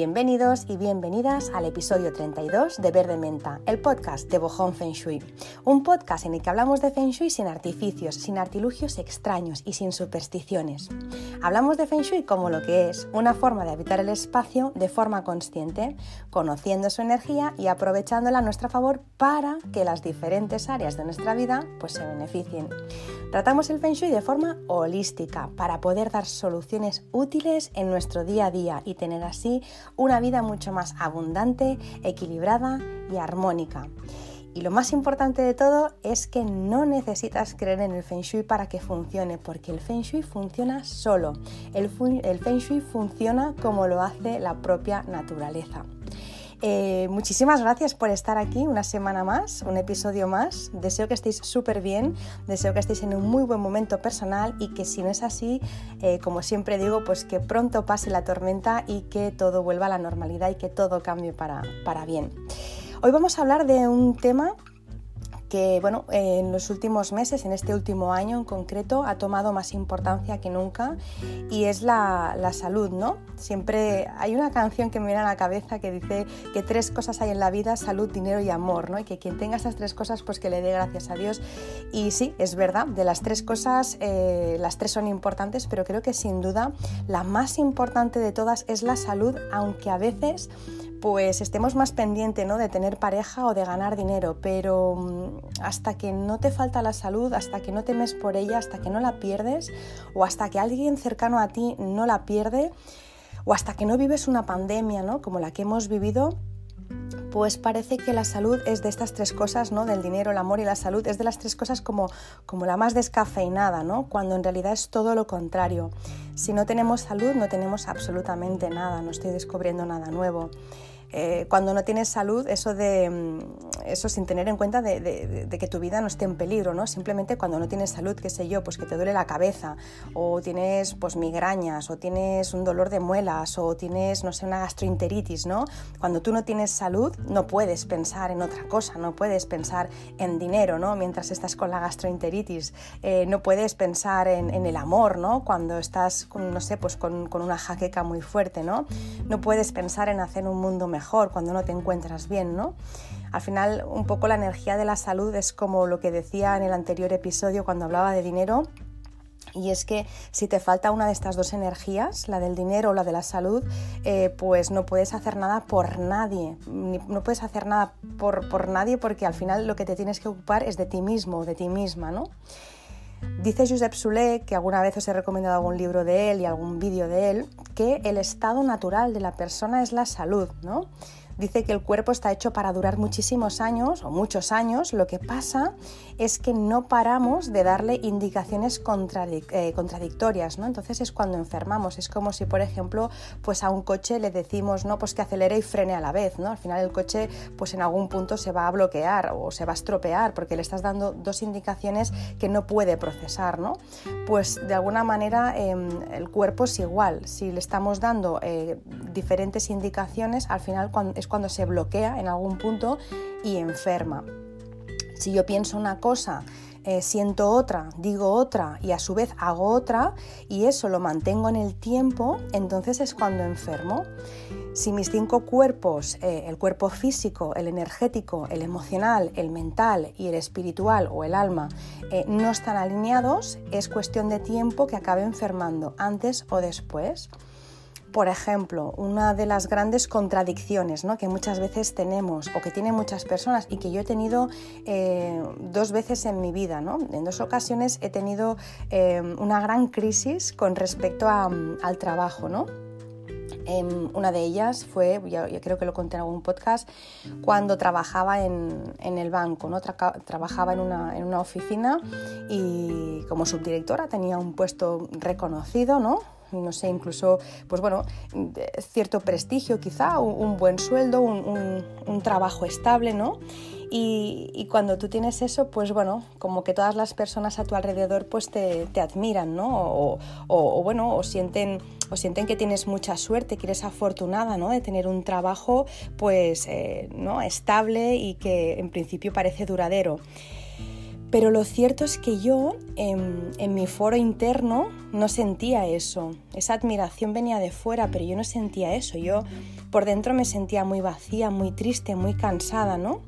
Bienvenidos y bienvenidas al episodio 32 de Verde Menta, el podcast de Bojón Feng Shui. Un podcast en el que hablamos de Feng Shui sin artificios, sin artilugios extraños y sin supersticiones. Hablamos de Feng Shui como lo que es, una forma de habitar el espacio de forma consciente, conociendo su energía y aprovechándola a nuestro favor para que las diferentes áreas de nuestra vida pues, se beneficien. Tratamos el Feng Shui de forma holística para poder dar soluciones útiles en nuestro día a día y tener así una vida mucho más abundante, equilibrada y armónica. Y lo más importante de todo es que no necesitas creer en el Feng Shui para que funcione, porque el Feng Shui funciona solo. El, Feng Shui funciona como lo hace la propia naturaleza. Eh, muchísimas gracias por estar aquí una semana más, un episodio más. Deseo que estéis súper bien, deseo que estéis en un muy buen momento personal y que si no es así, eh, como siempre digo, pues que pronto pase la tormenta y que todo vuelva a la normalidad y que todo cambie para, para bien. Hoy vamos a hablar de un tema que bueno, en los últimos meses, en este último año en concreto, ha tomado más importancia que nunca y es la, salud, ¿no? Siempre hay una canción que me viene a la cabeza que dice que tres cosas hay en la vida, salud, dinero y amor, ¿no? Y que quien tenga estas tres cosas, pues que le dé gracias a Dios. Y sí, es verdad, de las tres cosas, eh, las tres son importantes, pero creo que sin duda la más importante de todas es la salud, aunque a veces pues estemos más pendientes ¿no? de tener pareja o de ganar dinero, pero mm, hasta que no te falta la salud, hasta que no temes por ella, hasta que no la pierdes, o hasta que alguien cercano a ti no la pierde, o hasta que no vives una pandemia ¿no? como la que hemos vivido, pues parece que la salud es de estas tres cosas, ¿no? Del dinero, el amor y la salud, es de las tres cosas como, como la más descafeinada, ¿no? Cuando en realidad es todo lo contrario. Si no tenemos salud, no tenemos absolutamente nada, no estoy descubriendo nada nuevo. Eh, cuando no tienes salud, eso, de, mm, eso sin tener en cuenta de, que tu vida no esté en peligro, ¿no? Simplemente cuando no tienes salud, qué sé yo, pues que te duele la cabeza, o tienes pues migrañas, o tienes un dolor de muelas, o tienes, no sé, una gastroenteritis, ¿no? Cuando tú no tienes salud, no puedes pensar en otra cosa, no puedes pensar en dinero, ¿no? Mientras estás con la gastroenteritis, eh, no puedes pensar en, el amor, ¿no? Cuando estás, con, no sé, pues con, con una jaqueca muy fuerte, ¿no? No puedes pensar en hacer un mundo mejor cuando no te encuentras bien, ¿no? Al final, un poco la energía de la salud es como lo que decía en el anterior episodio cuando hablaba de dinero, y es que si te falta una de estas dos energías, la del dinero o la de la salud, eh, pues no puedes hacer nada por nadie. No puedes hacer nada por, por, nadie porque al final lo que te tienes que ocupar es de ti mismo, de ti misma, ¿no? Dice Josep Soule, que alguna vez os he recomendado algún libro de él y algún vídeo de él, que el estado natural de la persona es la salud, ¿no? Dice que el cuerpo está hecho para durar muchísimos años o muchos años. Lo que pasa es que no paramos de darle indicaciones eh, contradictorias, ¿no? Entonces es cuando enfermamos. Es como si, por ejemplo, pues a un coche le decimos, ¿no? Pues que acelere y frene a la vez, ¿no? Al final el coche, pues en algún punto se va a bloquear o se va a estropear porque le estás dando dos indicaciones que no puede procesar, ¿no? Pues de alguna manera em, el cuerpo es igual. Si le estamos dando eh, diferentes indicaciones, al final es cuando se bloquea en algún punto y enferma. Si yo pienso una cosa, eh, siento otra, digo otra y a su vez hago otra y eso lo mantengo en el tiempo, entonces es cuando enfermo. Si mis cinco cuerpos, eh, el cuerpo físico, el energético, el emocional, el mental y el espiritual o el alma, eh, no están alineados, es cuestión de tiempo que acabe enfermando antes o después. Por ejemplo, una de las grandes contradicciones que muchas veces tenemos o que tienen muchas personas y que yo he tenido eh, dos veces en mi vida. En dos ocasiones he tenido eh, una gran crisis con respecto al trabajo. ¿no? Em, una de ellas fue, yo, creo que lo conté en algún podcast, cuando trabajaba en, el banco, ¿no? trabajaba en una, en una, oficina y como subdirectora tenía un puesto reconocido, ¿no? No sé, incluso, pues bueno, cierto prestigio quizá, un, buen sueldo, un, trabajo estable, ¿no? Y, cuando tú tienes eso, pues bueno, como que todas las personas a tu alrededor pues te, admiran, ¿no? O, bueno, o sienten, o sienten que tienes mucha suerte, que eres afortunada, ¿no? De tener un trabajo pues, eh, ¿no? Estable y que en principio parece duradero. Pero lo cierto es que yo en, mi foro interno no sentía eso. Esa admiración venía de fuera, pero yo no sentía eso. Yo por dentro me sentía muy vacía, muy triste, muy cansada, ¿no?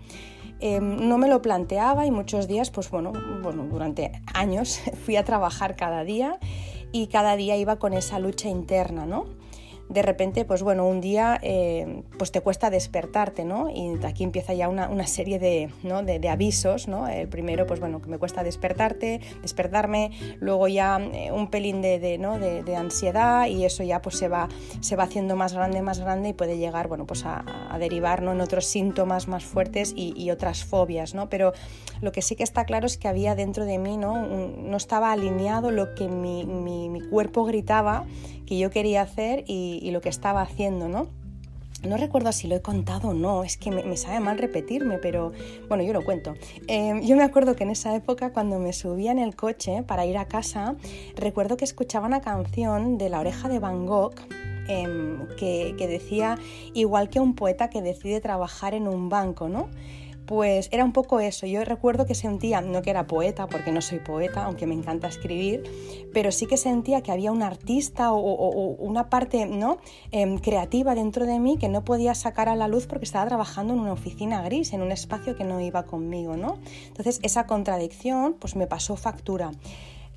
Em, no me lo planteaba y muchos días, pues bueno, bueno, durante años fui a trabajar cada día y cada día iba con esa lucha interna, ¿no? De repente, pues bueno, un día eh, pues te cuesta despertarte, ¿no? Y aquí empieza ya una, serie de, ¿no? de, avisos, ¿no? El primero, pues bueno, que me cuesta despertarte, despertarme, luego ya eh, un pelín de, ¿no? de, ansiedad y eso ya pues se va, se va haciendo más grande, más grande y puede llegar, bueno, pues a, derivar en otros síntomas más fuertes y, otras fobias, ¿no? Pero lo que sí que está claro es que había dentro de mí, ¿no? no estaba alineado lo que mi, mi cuerpo gritaba que yo quería hacer y, lo que estaba haciendo, ¿no? No recuerdo si lo he contado o no, es que me, sabe mal repetirme, pero bueno, yo lo cuento. Em, yo me acuerdo que en esa época, cuando me subía en el coche para ir a casa, recuerdo que escuchaba una canción de La oreja de Van Gogh que, que decía, igual que un poeta que decide trabajar en un banco, ¿no? Pues era un poco eso. Yo recuerdo que sentía, no que era poeta, porque no soy poeta, aunque me encanta escribir, pero sí que sentía que había un artista o, una parte ¿no? Em, creativa dentro de mí que no podía sacar a la luz porque estaba trabajando en una oficina gris, en un espacio que no iba conmigo. ¿no? Entonces esa contradicción pues me pasó factura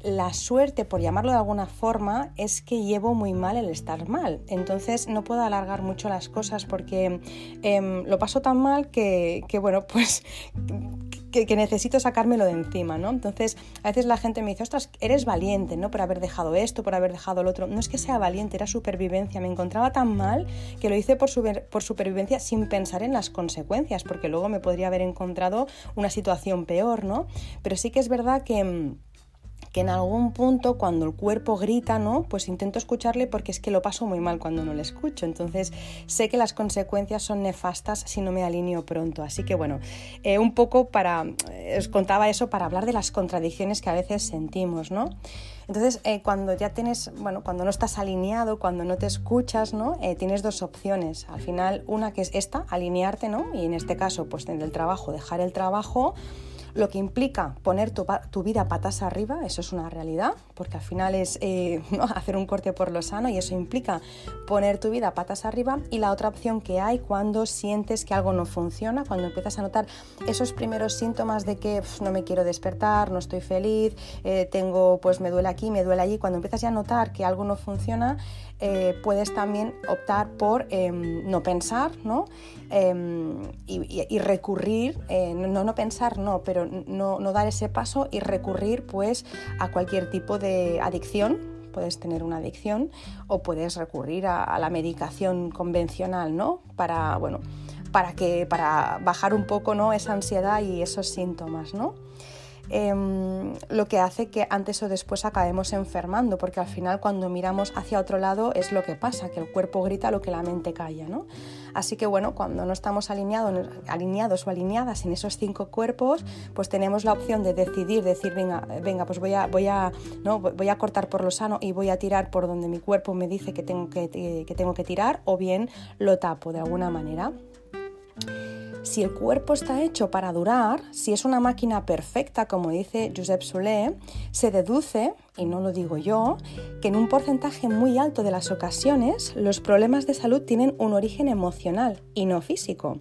la suerte, por llamarlo de alguna forma, es que llevo muy mal el estar mal. Entonces no puedo alargar mucho las cosas porque em, lo paso tan mal que, bueno, pues que, necesito sacármelo de encima, ¿no? Entonces, a veces la gente me dice, ostras, eres valiente, ¿no? Por haber dejado esto, por haber dejado lo otro. No es que sea valiente, era supervivencia. Me encontraba tan mal que lo hice por, por supervivencia sin pensar en las consecuencias, porque luego me podría haber encontrado una situación peor, ¿no? Pero sí que es verdad que em, que en algún punto cuando el cuerpo grita, ¿no? Pues intento escucharle porque es que lo paso muy mal cuando no le escucho. Entonces sé que las consecuencias son nefastas si no me alineo pronto. Así que bueno, eh, un poco para, eh, os contaba eso para hablar de las contradicciones que a veces sentimos, ¿no? Entonces, eh, cuando ya tienes, bueno, cuando no estás alineado, cuando no te escuchas, ¿no? tienes dos opciones. Al final, una que es esta, alinearte, ¿no? Y en este caso, pues el trabajo, dejar el trabajo lo que implica poner tu, vida patas arriba, eso es una realidad, porque al final es eh, hacer un corte por lo sano y eso implica poner tu vida patas arriba. Y la otra opción que hay cuando sientes que algo no funciona, cuando empiezas a notar esos primeros síntomas de que no me quiero despertar, no estoy feliz, eh, tengo, pues me duele aquí, me duele allí, cuando empiezas ya a notar que algo no funciona, eh, puedes también optar por em, no pensar ¿no? Em, y, recurrir, eh, no, no pensar no, pero no, dar ese paso y recurrir pues a cualquier tipo de adicción. Puedes tener una adicción o puedes recurrir a, la medicación convencional, ¿no? Para, bueno, para, que, para bajar un poco ¿no? esa ansiedad y esos síntomas, ¿no? Em, lo que hace que antes o después acabemos enfermando, porque al final cuando miramos hacia otro lado es lo que pasa, que el cuerpo grita lo que la mente calla. ¿no? Así que bueno, cuando no estamos alineados, alineados o alineadas en esos cinco cuerpos, pues tenemos la opción de decidir, decir, venga, venga pues voy a, voy, a, ¿no? voy a cortar por lo sano y voy a tirar por donde mi cuerpo me dice que tengo que, que tengo que tirar, o bien lo tapo de alguna manera si el cuerpo está hecho para durar, si es una máquina perfecta, como dice Josep Solé, se deduce, y no lo digo yo, que en un porcentaje muy alto de las ocasiones los problemas de salud tienen un origen emocional y no físico.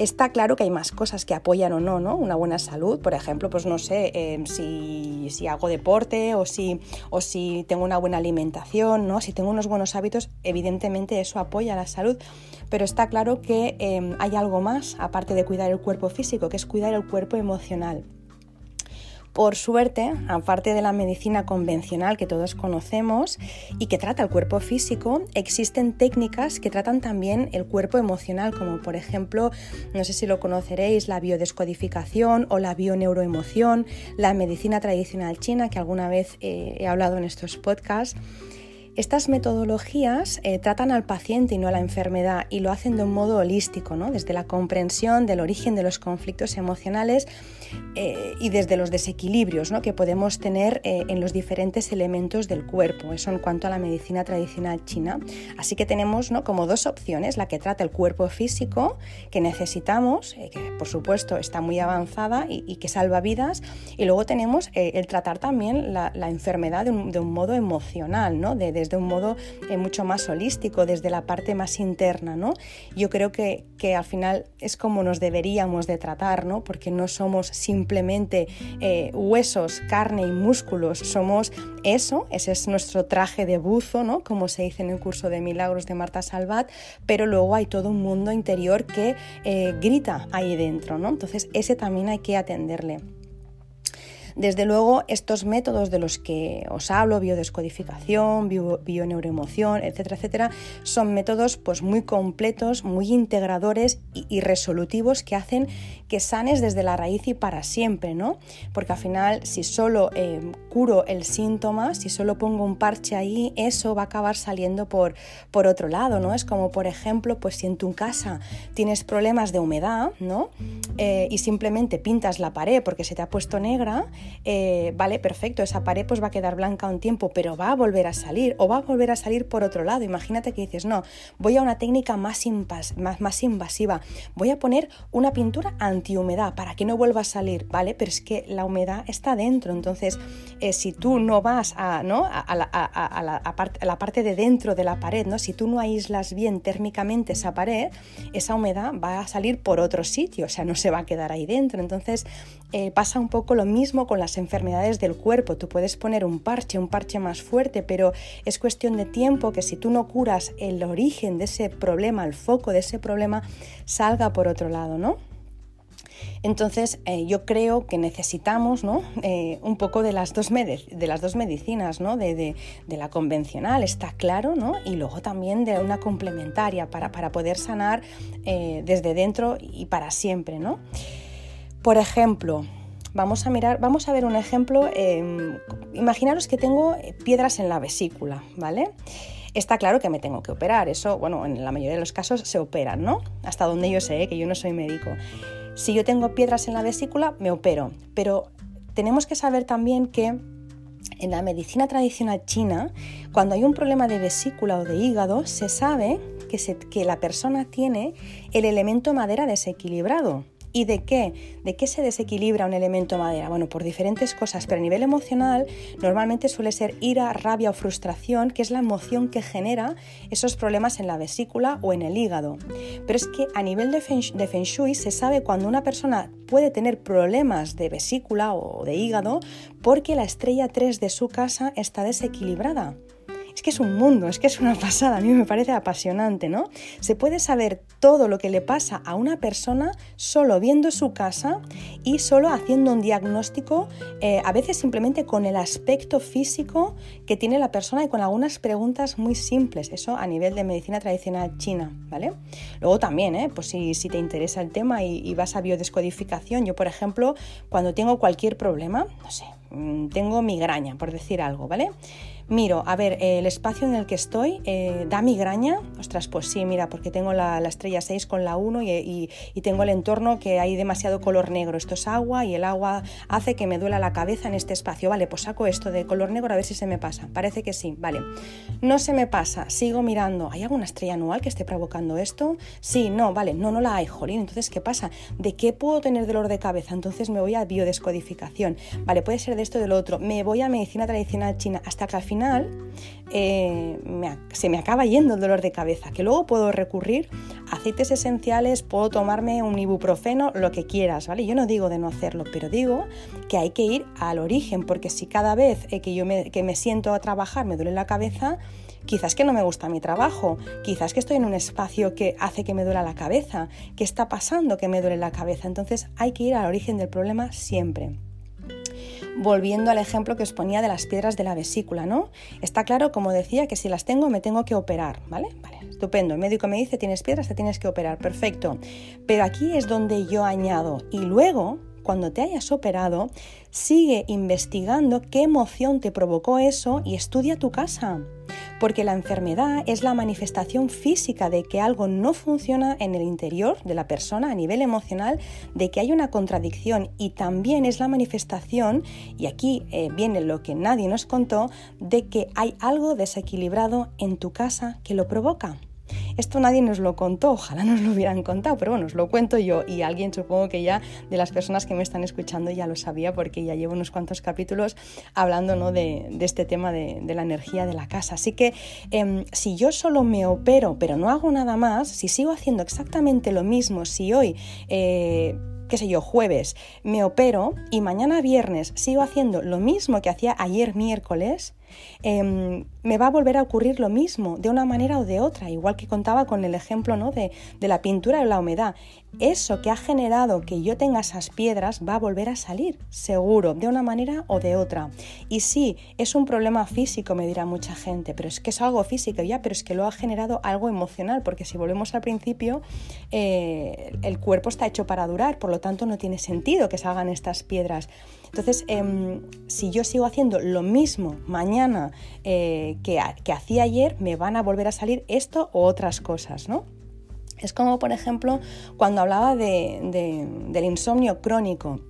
Está claro que hay más cosas que apoyan o no, ¿no? Una buena salud, por ejemplo, pues no sé, em, si, hago deporte o si, o si tengo una buena alimentación, ¿no? Si tengo unos buenos hábitos, evidentemente eso apoya la salud. Pero está claro que em, hay algo más, aparte de cuidar el cuerpo físico, que es cuidar el cuerpo emocional. Por suerte, aparte de la medicina convencional que todos conocemos y que trata el cuerpo físico, existen técnicas que tratan también el cuerpo emocional, como por ejemplo, no sé si lo conoceréis, la biodescodificación o la bioneuroemoción, la medicina tradicional china, que alguna vez eh, he hablado en estos podcasts. Estas metodologías eh, tratan al paciente y no a la enfermedad y lo hacen de un modo holístico, ¿no? desde la comprensión del origen de los conflictos emocionales eh, y desde los desequilibrios ¿no? que podemos tener eh, en los diferentes elementos del cuerpo. Eso en cuanto a la medicina tradicional china. Así que tenemos ¿no? como dos opciones, la que trata el cuerpo físico que necesitamos, eh, que por supuesto está muy avanzada y, que salva vidas, y luego tenemos el tratar también la, enfermedad de un, modo emocional, ¿no? desde un modo mucho más holístico, desde la parte más interna. ¿no? Yo creo que, que al final es como nos deberíamos de tratar, ¿no? porque no somos simplemente eh, huesos, carne y músculos, somos eso, ese es nuestro traje de buzo, ¿no? como se dice en el curso de milagros de Marta Salvat, pero luego hay todo un mundo interior que eh, grita ahí dentro, ¿no? entonces ese también hay que atenderle. Desde luego, estos métodos de los que os hablo, biodescodificación, bioneuroemoción, etcétera, etcétera, son métodos pues, muy completos, muy integradores y, resolutivos que hacen que sanes desde la raíz y para siempre, ¿no? Porque al final, si solo eh, curo el síntoma, si solo pongo un parche ahí, eso va a acabar saliendo por, por otro lado, ¿no? Es como, por ejemplo, pues si en tu casa tienes problemas de humedad, ¿no? Eh, y simplemente pintas la pared porque se te ha puesto negra, eh, vale, perfecto, esa pared pues va a quedar blanca un tiempo, pero va a volver a salir o va a volver a salir por otro lado. Imagínate que dices, no, voy a una técnica más, más, más invasiva, voy a poner una pintura antihumedad para que no vuelva a salir, ¿vale? Pero es que la humedad está dentro, entonces eh, si tú no vas a, ¿no? a, la, a, la, a, la, parte de dentro de la pared, ¿no? si tú no aíslas bien térmicamente esa pared, esa humedad va a salir por otro sitio, o sea, no se va a quedar ahí dentro. Entonces eh, pasa un poco lo mismo con las enfermedades del cuerpo. Tú puedes poner un parche, un parche más fuerte, pero es cuestión de tiempo que si tú no curas el origen de ese problema, el foco de ese problema, salga por otro lado, ¿no? Entonces, eh, yo creo que necesitamos ¿no? Eh, un poco de las dos, de las dos medicinas, ¿no? de, la convencional, está claro, ¿no? y luego también de una complementaria para, para poder sanar desde dentro y para siempre. ¿no? Por ejemplo, Vamos a mirar, vamos a ver un ejemplo. Em, imaginaros que tengo piedras en la vesícula, ¿vale? Está claro que me tengo que operar, eso, bueno, en la mayoría de los casos se operan, ¿no? Hasta donde yo sé, que yo no soy médico. Si yo tengo piedras en la vesícula, me opero, pero tenemos que saber también que en la medicina tradicional china, cuando hay un problema de vesícula o de hígado, se sabe que, que la persona tiene el elemento madera desequilibrado. ¿Y de qué? ¿De qué se desequilibra un elemento madera? Bueno, por diferentes cosas, pero a nivel emocional normalmente suele ser ira, rabia o frustración, que es la emoción que genera esos problemas en la vesícula o en el hígado. Pero es que a nivel de feng, Shui se sabe cuando una persona puede tener problemas de vesícula o de hígado porque la estrella 3 de su casa está desequilibrada. Es que es un mundo, es que es una pasada, a mí me parece apasionante, ¿no? Se puede saber todo lo que le pasa a una persona solo viendo su casa y solo haciendo un diagnóstico, eh, a veces simplemente con el aspecto físico que tiene la persona y con algunas preguntas muy simples, eso a nivel de medicina tradicional china, ¿vale? Luego también, ¿eh? pues si, te interesa el tema y, y vas a biodescodificación, yo por ejemplo, cuando tengo cualquier problema, no sé, mm, tengo migraña, por decir algo, ¿vale? Miro, a ver, el espacio en el que estoy eh, da migraña. Ostras, pues sí, mira, porque tengo la, estrella 6 con la 1 y, tengo el entorno que hay demasiado color negro. Esto es agua y el agua hace que me duela la cabeza en este espacio. Vale, pues saco esto de color negro a ver si se me pasa. Parece que sí, vale. No se me pasa, sigo mirando. ¿Hay alguna estrella anual que esté provocando esto? Sí, no, vale, no, no la hay, jolín. Entonces, ¿qué pasa? ¿De qué puedo tener dolor de cabeza? Entonces me voy a biodescodificación. Vale, puede ser de esto o del otro. Me voy a medicina tradicional china hasta que al final eh, se me acaba yendo el dolor de cabeza, que luego puedo recurrir a aceites esenciales, puedo tomarme un ibuprofeno, lo que quieras, ¿vale? Yo no digo de no hacerlo, pero digo que hay que ir al origen, porque si cada vez eh, que yo me, que me siento a trabajar me duele la cabeza, quizás que no me gusta mi trabajo, quizás que estoy en un espacio que hace que me duela la cabeza, que está pasando que me duele la cabeza, entonces hay que ir al origen del problema siempre volviendo al ejemplo que os ponía de las piedras de la vesícula, ¿no? Está claro, como decía, que si las tengo me tengo que operar, ¿vale? Vale, estupendo. El médico me dice, tienes piedras, te tienes que operar, perfecto. Pero aquí es donde yo añado, y luego cuando te hayas operado, sigue investigando qué emoción te provocó eso y estudia tu casa. Porque la enfermedad es la manifestación física de que algo no funciona en el interior de la persona a nivel emocional, de que hay una contradicción y también es la manifestación, y aquí eh, viene lo que nadie nos contó, de que hay algo desequilibrado en tu casa que lo provoca. Esto nadie nos lo contó, ojalá nos lo hubieran contado, pero bueno, os lo cuento yo y alguien supongo que ya de las personas que me están escuchando ya lo sabía porque ya llevo unos cuantos capítulos hablando ¿no? de, este tema de, la energía de la casa. Así que em, si yo solo me opero pero no hago nada más, si sigo haciendo exactamente lo mismo, si hoy... Eh, qué sé yo, jueves me opero y mañana viernes sigo haciendo lo mismo que hacía ayer miércoles, Em, me va a volver a ocurrir lo mismo, de una manera o de otra, igual que contaba con el ejemplo ¿no? de, de la pintura de la humedad. Eso que ha generado que yo tenga esas piedras va a volver a salir, seguro, de una manera o de otra. Y sí, es un problema físico, me dirá mucha gente, pero es que es algo físico ya, pero es que lo ha generado algo emocional, porque si volvemos al principio, eh, el cuerpo está hecho para durar, por lo tanto no tiene sentido que salgan estas piedras. Entonces, em, si yo sigo haciendo lo mismo mañana eh, que, hacía ayer, me van a volver a salir esto o otras cosas, ¿no? Es como, por ejemplo, cuando hablaba del insomnio crónico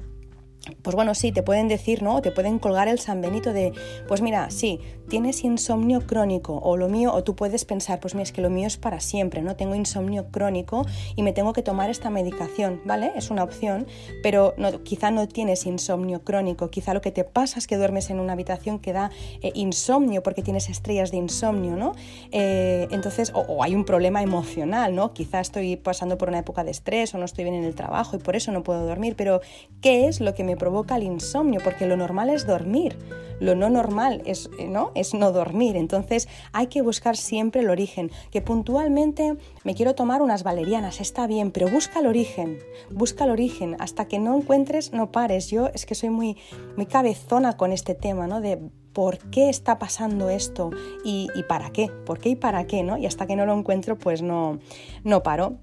pues bueno, sí, te pueden decir, ¿no? te pueden colgar el San Benito de, pues mira, sí, tienes insomnio crónico o lo mío, o tú puedes pensar, pues mira, es que lo mío es para siempre, ¿no? Tengo insomnio crónico y me tengo que tomar esta medicación, ¿vale? Es una opción, pero no, quizá no tienes insomnio crónico, quizá lo que te pasa es que duermes en una habitación que da eh, insomnio porque tienes estrellas de insomnio, ¿no? Eh, entonces, o, o, hay un problema emocional, ¿no? Quizá estoy pasando por una época de estrés o no estoy bien en el trabajo y por eso no puedo dormir, pero ¿qué es lo que me provoca el insomnio, porque lo normal es dormir, lo no normal es no, es no dormir. Entonces hay que buscar siempre el origen, que puntualmente me quiero tomar unas valerianas, está bien, pero busca el origen, busca el origen, hasta que no encuentres, no pares. Yo es que soy muy, muy cabezona con este tema, ¿no? De por qué está pasando esto y, para qué, por qué y para qué, ¿no? Y hasta que no lo encuentro, pues no, no paro.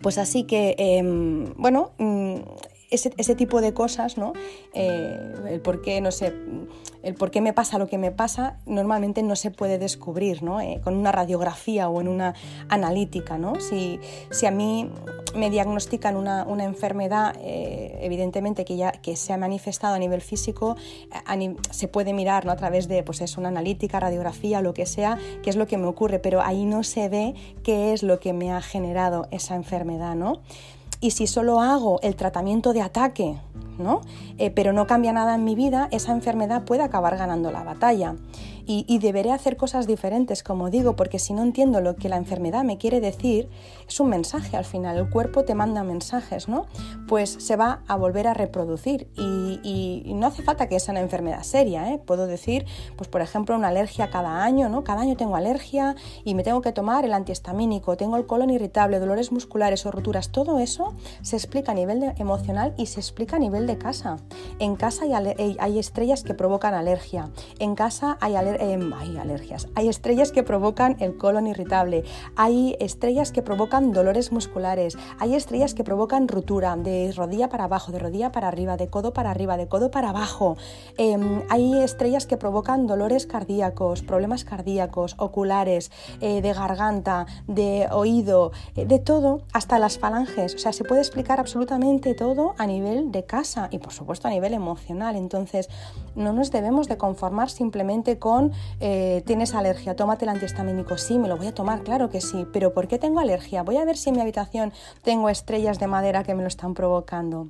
Pues así que, em, bueno, mm, ese, tipo de cosas, ¿no? Eh, el por qué, no sé, el por qué me pasa lo que me pasa, normalmente no se puede descubrir, ¿no? Eh, con una radiografía o en una analítica, ¿no? Si, si a mí me diagnostican una, una enfermedad, eh, evidentemente que ya que se ha manifestado a nivel físico, se puede mirar ¿no? a través de pues es una analítica, radiografía, lo que sea, qué es lo que me ocurre, pero ahí no se ve qué es lo que me ha generado esa enfermedad, ¿no? Y si solo hago el tratamiento de ataque, ¿no? Eh, pero no cambia nada en mi vida, esa enfermedad puede acabar ganando la batalla y, deberé hacer cosas diferentes, como digo, porque si no entiendo lo que la enfermedad me quiere decir, es un mensaje al final, el cuerpo te manda mensajes, ¿no? Pues se va a volver a reproducir y, no hace falta que sea una enfermedad seria, ¿eh? Puedo decir, pues por ejemplo, una alergia cada año, ¿no? Cada año tengo alergia y me tengo que tomar el antihistamínico, tengo el colon irritable, dolores musculares o roturas, todo eso se explica a nivel emocional y se explica a nivel de casa. En casa hay, hay estrellas que provocan alergia, en casa hay alergia Em, hay alergias. Hay estrellas que provocan el colon irritable, hay estrellas que provocan dolores musculares, hay estrellas que provocan ruptura de rodilla para abajo, de rodilla para arriba, de codo para arriba, de codo para abajo. Em, hay estrellas que provocan dolores cardíacos, problemas cardíacos, oculares, eh, de garganta, de oído, eh, de todo, hasta las falanges. O sea, se puede explicar absolutamente todo a nivel de casa y por supuesto a nivel emocional. Entonces, no nos debemos de conformar simplemente con eh, tienes alergia, tómate el antihistamínico. Sí, me lo voy a tomar, claro que sí, pero ¿por qué tengo alergia? Voy a ver si en mi habitación tengo estrellas de madera que me lo están provocando.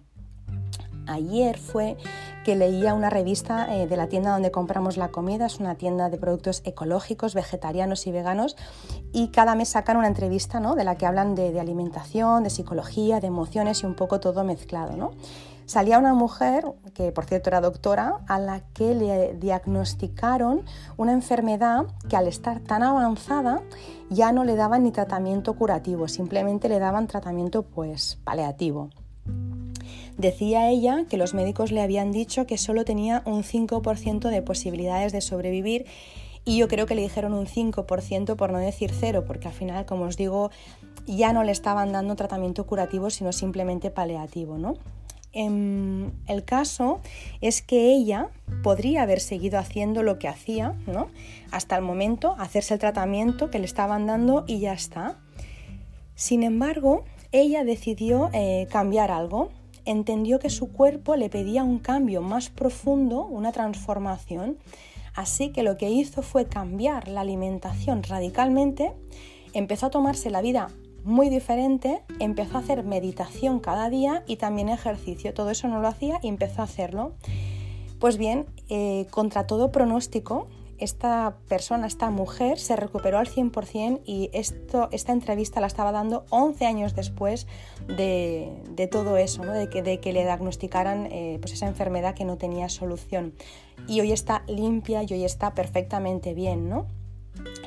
Ayer fue que leía una revista eh, de la tienda donde compramos la comida, es una tienda de productos ecológicos, vegetarianos y veganos, y cada mes sacan una entrevista ¿no? de la que hablan de, de alimentación, de psicología, de emociones y un poco todo mezclado. ¿no? Salía una mujer, que por cierto era doctora, a la que le diagnosticaron una enfermedad que al estar tan avanzada ya no le daban ni tratamiento curativo, simplemente le daban tratamiento pues paliativo. Decía ella que los médicos le habían dicho que solo tenía un 5% de posibilidades de sobrevivir y yo creo que le dijeron un 5% por no decir cero, porque al final, como os digo, ya no le estaban dando tratamiento curativo, sino simplemente paliativo, ¿no? Em, el caso es que ella podría haber seguido haciendo lo que hacía, ¿no? Hasta el momento, hacerse el tratamiento que le estaban dando y ya está. Sin embargo, ella decidió eh, cambiar algo. Entendió que su cuerpo le pedía un cambio más profundo, una transformación. Así que lo que hizo fue cambiar la alimentación radicalmente, empezó a tomarse la vida muy diferente, empezó a hacer meditación cada día y también ejercicio. Todo eso no lo hacía y empezó a hacerlo. Pues bien, eh, contra todo pronóstico, esta persona, esta mujer, se recuperó al 100% y esto, esta entrevista la estaba dando 11 años después de, todo eso, de, que, de, que, le diagnosticaran eh, pues esa enfermedad que no tenía solución. Y hoy está limpia y hoy está perfectamente bien, ¿no?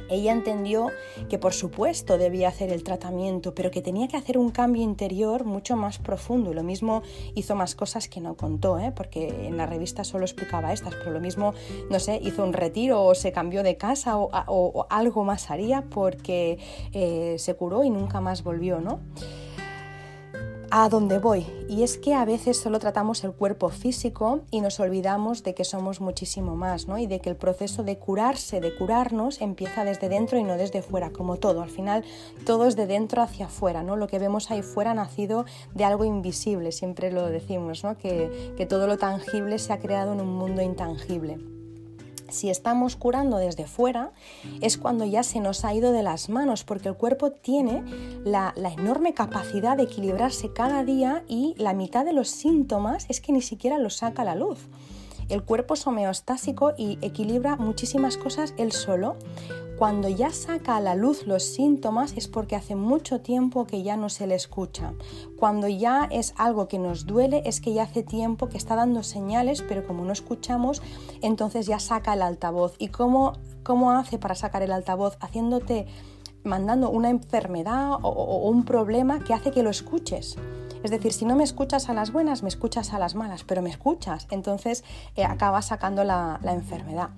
Ella entendió que por supuesto debía hacer el tratamiento, pero que tenía que hacer un cambio interior mucho más profundo. Lo mismo hizo más cosas que no contó, ¿eh? porque en la revista solo explicaba estas, pero lo mismo, no sé, hizo un retiro o se cambió de casa o, algo más haría porque eh, se curó y nunca más volvió, ¿no? A dónde voy. Y es que a veces solo tratamos el cuerpo físico y nos olvidamos de que somos muchísimo más, ¿no? Y de que el proceso de curarse, de curarnos, empieza desde dentro y no desde fuera, como todo. Al final todo es de dentro hacia afuera, ¿no? Lo que vemos ahí fuera ha nacido de algo invisible, siempre lo decimos, ¿no? Que, que todo lo tangible se ha creado en un mundo intangible si estamos curando desde fuera, es cuando ya se nos ha ido de las manos, porque el cuerpo tiene la, enorme capacidad de equilibrarse cada día y la mitad de los síntomas es que ni siquiera los saca a la luz. El cuerpo es homeostásico y equilibra muchísimas cosas él solo. Cuando ya saca a la luz los síntomas es porque hace mucho tiempo que ya no se le escucha. Cuando ya es algo que nos duele es que ya hace tiempo que está dando señales, pero como no escuchamos, entonces ya saca el altavoz. ¿Y cómo, cómo hace para sacar el altavoz? Haciéndote, mandando una enfermedad o un problema que hace que lo escuches. Es decir, si no me escuchas a las buenas, me escuchas a las malas, pero me escuchas, entonces eh, acabas sacando la, enfermedad.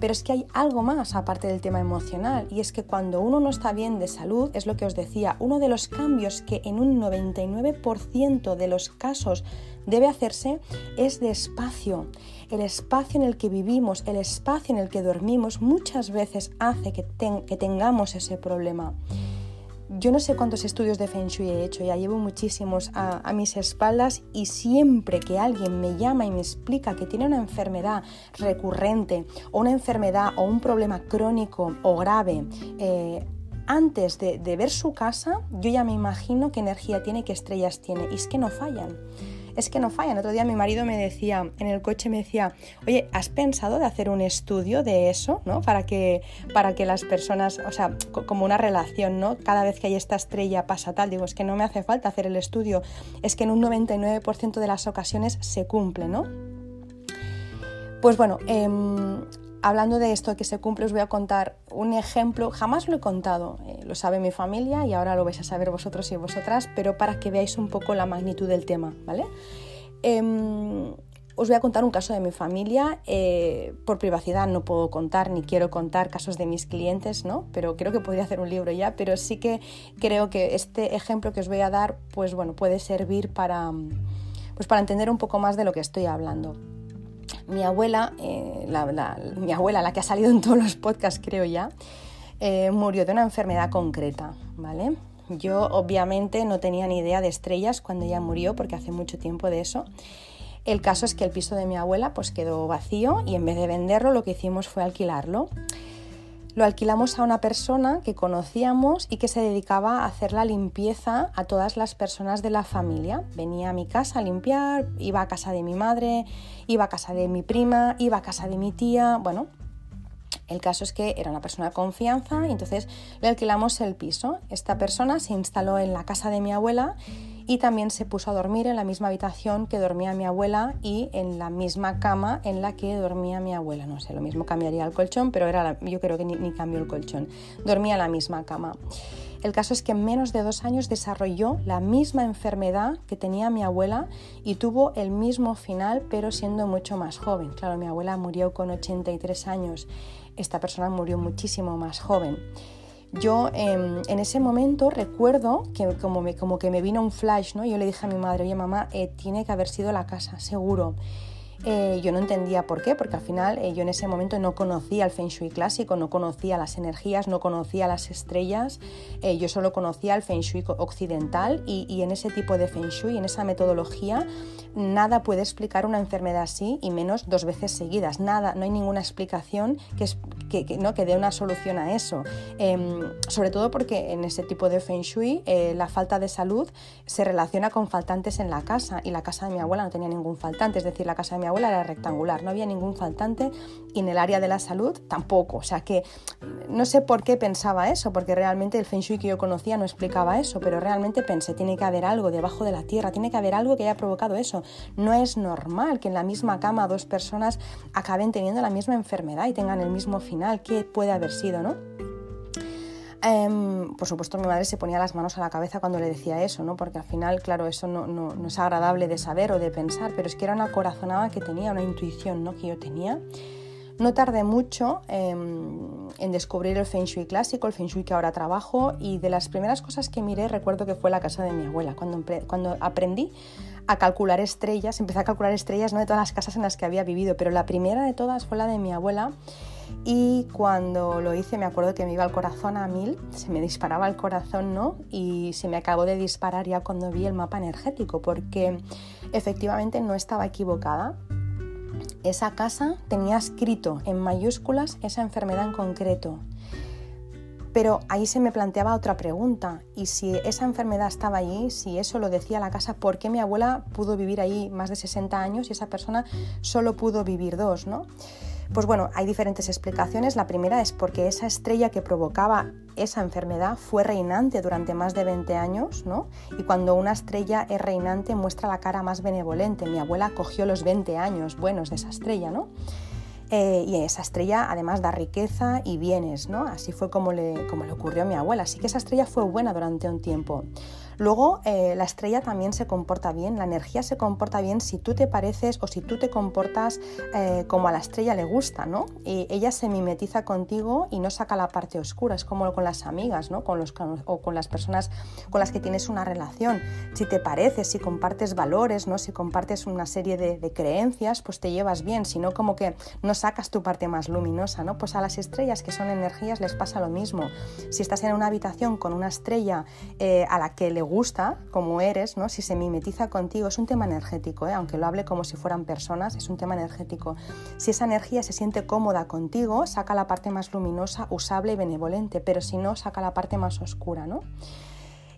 Pero es que hay algo más aparte del tema emocional y es que cuando uno no está bien de salud, es lo que os decía, uno de los cambios que en un 99% de los casos debe hacerse es de espacio. El espacio en el que vivimos, el espacio en el que dormimos muchas veces hace que tengamos ese problema. Yo no sé cuántos estudios de Feng Shui he hecho, ya llevo muchísimos a, mis espaldas y siempre que alguien me llama y me explica que tiene una enfermedad recurrente o una enfermedad o un problema crónico o grave, eh, antes de, de ver su casa, yo ya me imagino qué energía tiene, qué estrellas tiene y es que no fallan es que no fallan. Otro día mi marido me decía, en el coche me decía, oye, ¿has pensado de hacer un estudio de eso, ¿no? Para que, para que las personas, o sea, como una relación, ¿no? Cada vez que hay esta estrella pasa tal. Digo, es que no me hace falta hacer el estudio, es que en un 99% de las ocasiones se cumple, ¿no? Pues bueno, em, hablando de esto que se cumple, os voy a contar un ejemplo. Jamás lo he contado, eh, lo sabe mi familia y ahora lo vais a saber vosotros y vosotras, pero para que veáis un poco la magnitud del tema, ¿vale? Em, os voy a contar un caso de mi familia. Eh, por privacidad no puedo contar ni quiero contar casos de mis clientes, ¿no? Pero creo que podría hacer un libro ya. Pero sí que creo que este ejemplo que os voy a dar, pues bueno, puede servir para, pues para entender un poco más de lo que estoy hablando mi abuela, eh, la, mi abuela, la que ha salido en todos los podcasts creo ya, eh, murió de una enfermedad concreta, ¿vale? Yo obviamente no tenía ni idea de estrellas cuando ella murió porque hace mucho tiempo de eso. El caso es que el piso de mi abuela pues quedó vacío y en vez de venderlo lo que hicimos fue alquilarlo. Lo alquilamos a una persona que conocíamos y que se dedicaba a hacer la limpieza a todas las personas de la familia. Venía a mi casa a limpiar, iba a casa de mi madre, iba a casa de mi prima, iba a casa de mi tía, bueno, el caso es que era una persona de confianza y entonces le alquilamos el piso. Esta persona se instaló en la casa de mi abuela y también se puso a dormir en la misma habitación que dormía mi abuela y en la misma cama en la que dormía mi abuela. No sé, lo mismo cambiaría el colchón, pero era yo creo que ni, ni cambió el colchón. Dormía en la misma cama. El caso es que en menos de dos años desarrolló la misma enfermedad que tenía mi abuela y tuvo el mismo final, pero siendo mucho más joven. Claro, mi abuela murió con 83 años esta persona murió muchísimo más joven. Yo em, en ese momento recuerdo que como, me, como que me vino un flash, ¿no? Yo le dije a mi madre, oye mamá, eh, tiene que haber sido la casa, seguro. Eh, yo no entendía por qué, porque al final eh, yo en ese momento no conocía el Feng Shui clásico, no conocía las energías, no conocía las estrellas, eh, yo solo conocía el Feng Shui occidental y, y, en ese tipo de Feng Shui, en esa metodología, nada puede explicar una enfermedad así y menos dos veces seguidas, nada, no hay ninguna explicación que, que, que ¿no? que dé una solución a eso. Em, sobre todo porque en ese tipo de Feng Shui la falta de salud se relaciona con faltantes en la casa y la casa de mi abuela no tenía ningún faltante, es decir, la casa de mi abuela era rectangular, no había ningún faltante y en el área de la salud tampoco. O sea que no sé por qué pensaba eso, porque realmente el Feng Shui que yo conocía no explicaba eso, pero realmente pensé, tiene que haber algo debajo de la tierra, tiene que haber algo que haya provocado eso. No es normal que en la misma cama dos personas acaben teniendo la misma enfermedad y tengan el mismo final. ¿Qué puede haber sido, no? Em, por supuesto, mi madre se ponía las manos a la cabeza cuando le decía eso, ¿no? porque al final, claro, eso no, es agradable de saber o de pensar, pero es que era una corazonada que tenía, una intuición ¿no? que yo tenía. No tardé mucho em, en descubrir el Feng Shui clásico, el Feng Shui que ahora trabajo, y de las primeras cosas que miré recuerdo que fue la casa de mi abuela, cuando, cuando aprendí a calcular estrellas, empecé a calcular estrellas ¿no? de todas las casas en las que había vivido, pero la primera de todas fue la de mi abuela y cuando lo hice me acuerdo que me iba el corazón a mil, se me disparaba el corazón, ¿no? Y se me acabó de disparar ya cuando vi el mapa energético, porque efectivamente no estaba equivocada. Esa casa tenía escrito en mayúsculas esa enfermedad en concreto. Pero ahí se me planteaba otra pregunta, y si esa enfermedad estaba allí, si eso lo decía la casa, ¿por qué mi abuela pudo vivir ahí más de 60 años y esa persona solo pudo vivir dos? ¿no? Pues bueno, hay diferentes explicaciones. La primera es porque esa estrella que provocaba esa enfermedad fue reinante durante más de 20 años, ¿no? Y cuando una estrella es reinante muestra la cara más benevolente. Mi abuela cogió los 20 años buenos de esa estrella, ¿no? Eh, y esa estrella además da riqueza y bienes, ¿no? Así fue como le, como le ocurrió a mi abuela. Así que esa estrella fue buena durante un tiempo. Luego, eh, la estrella también se comporta bien, la energía se comporta bien si tú te pareces o si tú te comportas eh, como a la estrella le gusta, ¿no? Y ella se mimetiza contigo y no saca la parte oscura, es como con las amigas, ¿no? Con los, o con las personas con las que tienes una relación. Si te pareces, si compartes valores, ¿no? Si compartes una serie de, de creencias, pues te llevas bien, si no como que no sacas tu parte más luminosa, ¿no? Pues a las estrellas que son energías les pasa lo mismo. Si estás en una habitación con una estrella eh, a la que le gusta como eres, ¿no? si se mimetiza contigo, es un tema energético, ¿eh? aunque lo hable como si fueran personas, es un tema energético. Si esa energía se siente cómoda contigo, saca la parte más luminosa, usable y benevolente, pero si no, saca la parte más oscura. ¿no?